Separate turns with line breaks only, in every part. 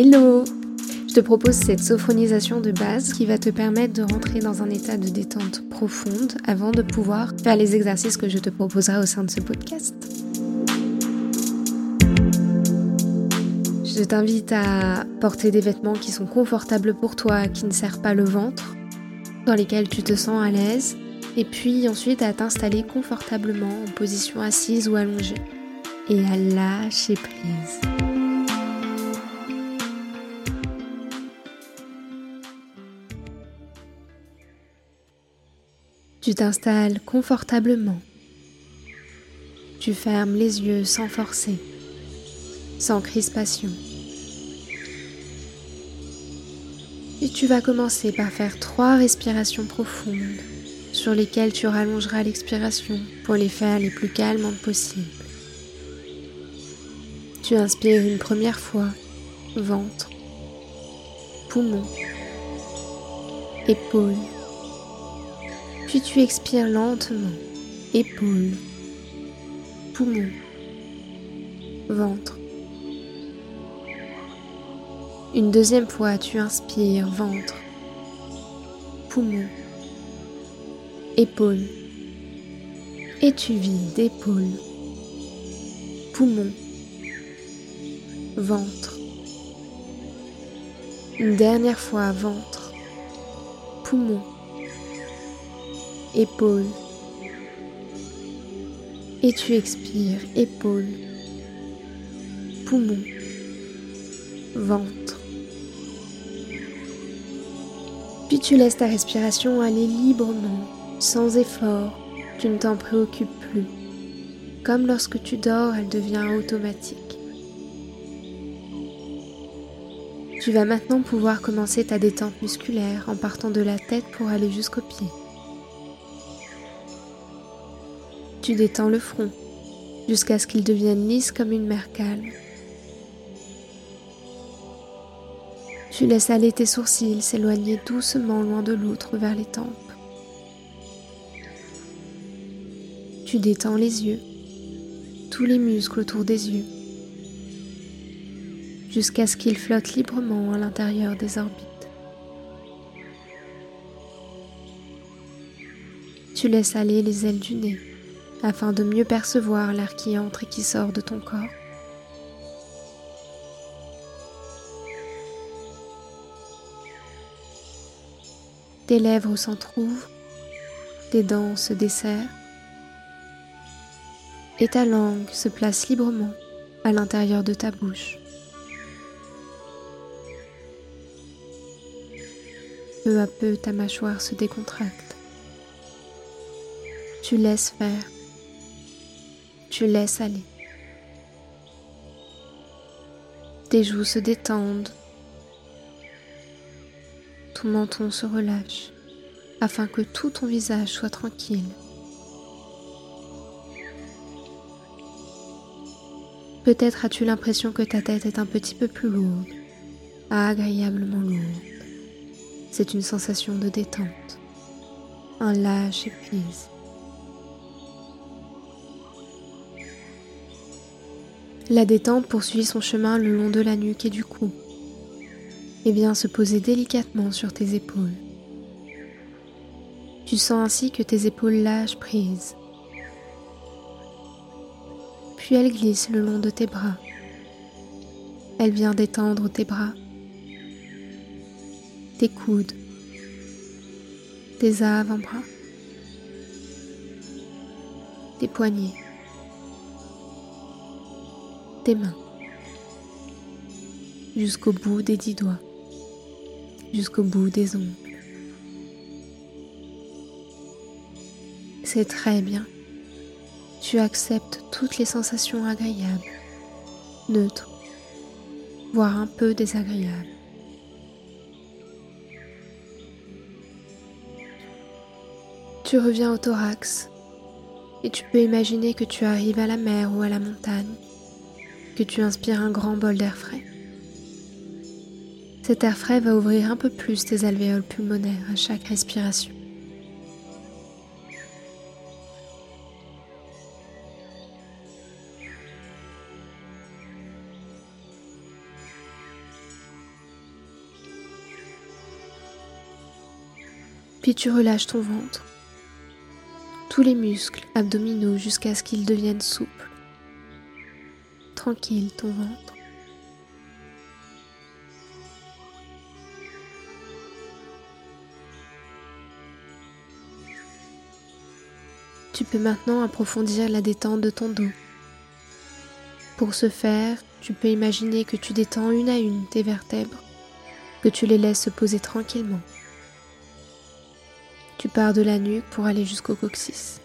Hello Je te propose cette sophronisation de base qui va te permettre de rentrer dans un état de détente profonde avant de pouvoir faire les exercices que je te proposerai au sein de ce podcast. Je t'invite à porter des vêtements qui sont confortables pour toi, qui ne serrent pas le ventre, dans lesquels tu te sens à l'aise, et puis ensuite à t'installer confortablement en position assise ou allongée, et à lâcher prise. Tu t'installes confortablement. Tu fermes les yeux sans forcer, sans crispation. Et tu vas commencer par faire trois respirations profondes sur lesquelles tu rallongeras l'expiration pour les faire les plus calmes possible. Tu inspires une première fois, ventre, poumon, épaules. Puis tu expires lentement, épaules, poumon, ventre. Une deuxième fois, tu inspires ventre, poumon, épaules. Et tu vides épaules, poumon, ventre. Une dernière fois, ventre, poumon, épaules. Et tu expires, épaules, poumon, ventre. Puis tu laisses ta respiration aller librement, sans effort, tu ne t'en préoccupes plus. Comme lorsque tu dors, elle devient automatique. Tu vas maintenant pouvoir commencer ta détente musculaire en partant de la tête pour aller jusqu'aux pieds. Tu détends le front jusqu'à ce qu'il devienne lisse comme une mer calme. Tu laisses aller tes sourcils s'éloigner doucement loin de l'autre vers les tempes. Tu détends les yeux, tous les muscles autour des yeux, jusqu'à ce qu'ils flottent librement à l'intérieur des orbites. Tu laisses aller les ailes du nez afin de mieux percevoir l'air qui entre et qui sort de ton corps. Tes lèvres s'entr'ouvrent, tes dents se desserrent et ta langue se place librement à l'intérieur de ta bouche. Peu à peu, ta mâchoire se décontracte. Tu laisses faire. Tu laisses aller. Tes joues se détendent ton menton se relâche afin que tout ton visage soit tranquille. Peut-être as-tu l'impression que ta tête est un petit peu plus lourde, agréablement lourde. C'est une sensation de détente, un lâche La détente poursuit son chemin le long de la nuque et du cou et bien se poser délicatement sur tes épaules. Tu sens ainsi que tes épaules lâchent prise. Puis elle glisse le long de tes bras. Elle vient détendre tes bras, tes coudes, tes avant-bras, tes poignets, mains, jusqu'au bout des dix doigts jusqu'au bout des ongles. C'est très bien. Tu acceptes toutes les sensations agréables, neutres, voire un peu désagréables. Tu reviens au thorax et tu peux imaginer que tu arrives à la mer ou à la montagne, tu inspires un grand bol d'air frais. Cet air frais va ouvrir un peu plus tes alvéoles pulmonaires à chaque respiration. Puis tu relâches ton ventre, tous les muscles abdominaux jusqu'à ce qu'ils deviennent souples. Tranquille ton ventre. Tu peux maintenant approfondir la détente de ton dos. Pour ce faire, tu peux imaginer que tu détends une à une tes vertèbres, que tu les laisses se poser tranquillement. Tu pars de la nuque pour aller jusqu'au coccyx.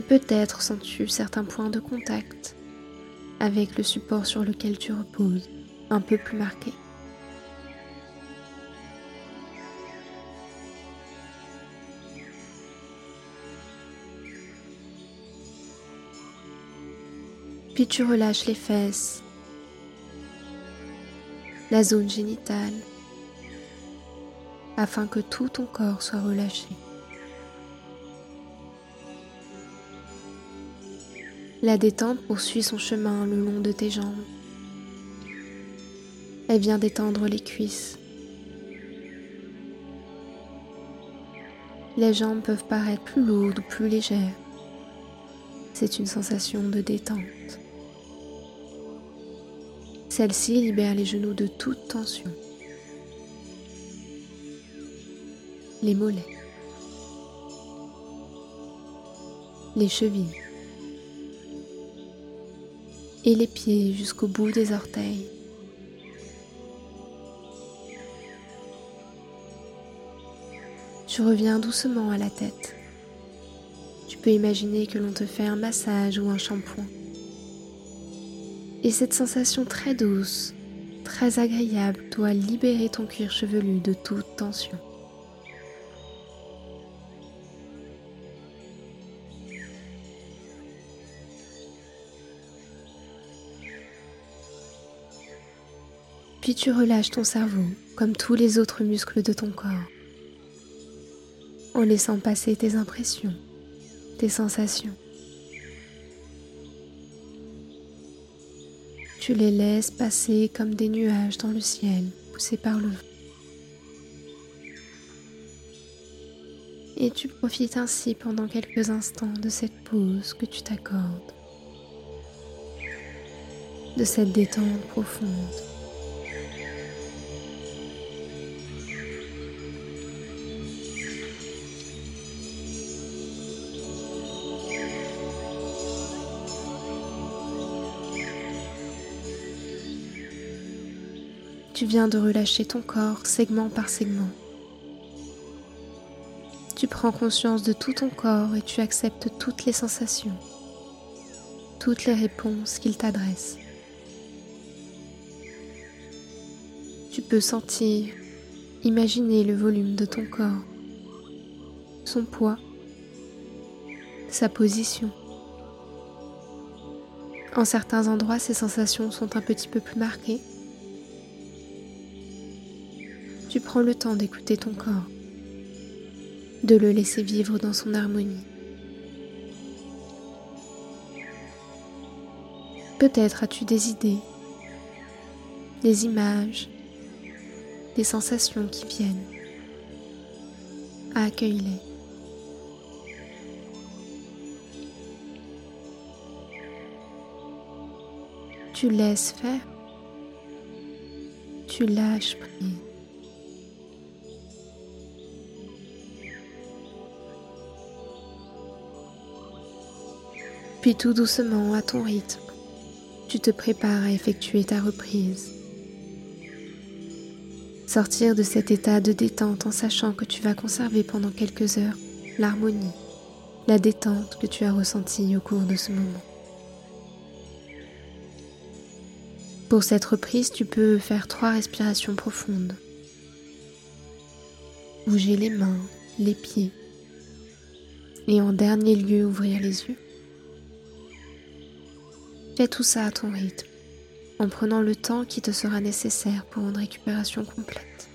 Et peut-être sens-tu certains points de contact avec le support sur lequel tu reposes, un peu plus marqué. Puis tu relâches les fesses, la zone génitale, afin que tout ton corps soit relâché. La détente poursuit son chemin le long de tes jambes. Elle vient d'étendre les cuisses. Les jambes peuvent paraître plus lourdes ou plus légères. C'est une sensation de détente. Celle-ci libère les genoux de toute tension. Les mollets. Les chevilles et les pieds jusqu'au bout des orteils. Tu reviens doucement à la tête. Tu peux imaginer que l'on te fait un massage ou un shampoing. Et cette sensation très douce, très agréable doit libérer ton cuir chevelu de toute tension. Puis tu relâches ton cerveau comme tous les autres muscles de ton corps en laissant passer tes impressions, tes sensations. Tu les laisses passer comme des nuages dans le ciel poussés par le vent. Et tu profites ainsi pendant quelques instants de cette pause que tu t'accordes, de cette détente profonde. Tu viens de relâcher ton corps segment par segment. Tu prends conscience de tout ton corps et tu acceptes toutes les sensations, toutes les réponses qu'il t'adresse. Tu peux sentir, imaginer le volume de ton corps, son poids, sa position. En certains endroits, ces sensations sont un petit peu plus marquées tu prends le temps d'écouter ton corps, de le laisser vivre dans son harmonie. Peut-être as-tu des idées, des images, des sensations qui viennent. Accueille-les. Tu laisses faire. Tu lâches prise. Puis tout doucement, à ton rythme, tu te prépares à effectuer ta reprise. Sortir de cet état de détente en sachant que tu vas conserver pendant quelques heures l'harmonie, la détente que tu as ressentie au cours de ce moment. Pour cette reprise, tu peux faire trois respirations profondes. Bouger les mains, les pieds et en dernier lieu ouvrir les yeux. Fais tout ça à ton rythme, en prenant le temps qui te sera nécessaire pour une récupération complète.